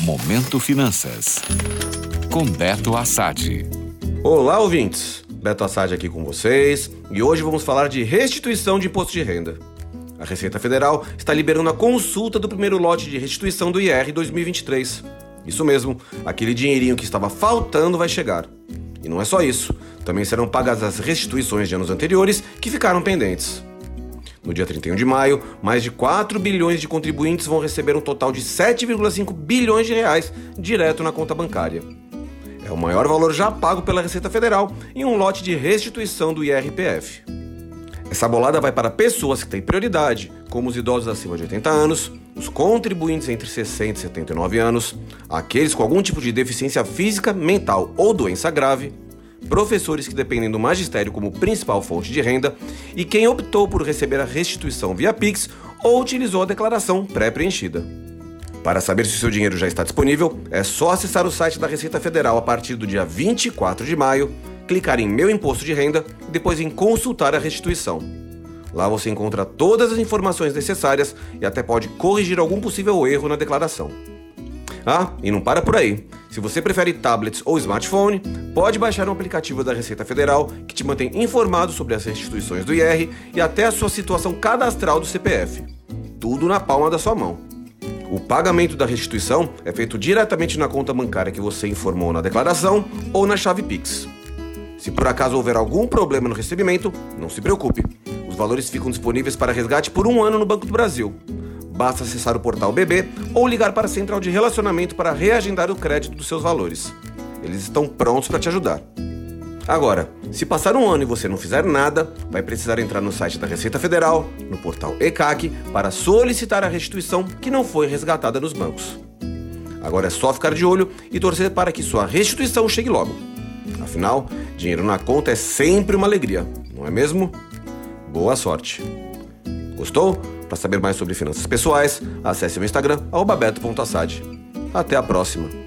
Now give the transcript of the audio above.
Momento Finanças. Com Beto Assad. Olá, ouvintes. Beto Assad aqui com vocês e hoje vamos falar de restituição de imposto de renda. A Receita Federal está liberando a consulta do primeiro lote de restituição do IR 2023. Isso mesmo, aquele dinheirinho que estava faltando vai chegar. E não é só isso, também serão pagas as restituições de anos anteriores que ficaram pendentes. No dia 31 de maio, mais de 4 bilhões de contribuintes vão receber um total de 7,5 bilhões de reais direto na conta bancária. É o maior valor já pago pela Receita Federal em um lote de restituição do IRPF. Essa bolada vai para pessoas que têm prioridade, como os idosos acima de 80 anos, os contribuintes entre 60 e 79 anos, aqueles com algum tipo de deficiência física, mental ou doença grave, professores que dependem do magistério como principal fonte de renda e quem optou por receber a restituição via Pix ou utilizou a declaração pré-preenchida. Para saber se o seu dinheiro já está disponível, é só acessar o site da Receita Federal a partir do dia 24 de maio, clicar em Meu Imposto de Renda e depois em Consultar a Restituição. Lá você encontra todas as informações necessárias e até pode corrigir algum possível erro na declaração. Ah, e não para por aí. Se você prefere tablets ou smartphone, pode baixar um aplicativo da Receita Federal que te mantém informado sobre as restituições do IR e até a sua situação cadastral do CPF. Tudo na palma da sua mão. O pagamento da restituição é feito diretamente na conta bancária que você informou na declaração ou na chave Pix. Se por acaso houver algum problema no recebimento, não se preocupe. Os valores ficam disponíveis para resgate por um ano no Banco do Brasil. Basta acessar o portal BB ou ligar para a central de relacionamento para reagendar o crédito dos seus valores. Eles estão prontos para te ajudar. Agora, se passar um ano e você não fizer nada, vai precisar entrar no site da Receita Federal, no portal ECAC, para solicitar a restituição que não foi resgatada nos bancos. Agora é só ficar de olho e torcer para que sua restituição chegue logo. Afinal, dinheiro na conta é sempre uma alegria, não é mesmo? Boa sorte! Gostou? Para saber mais sobre finanças pessoais, acesse o Instagram, beto.assad. Até a próxima!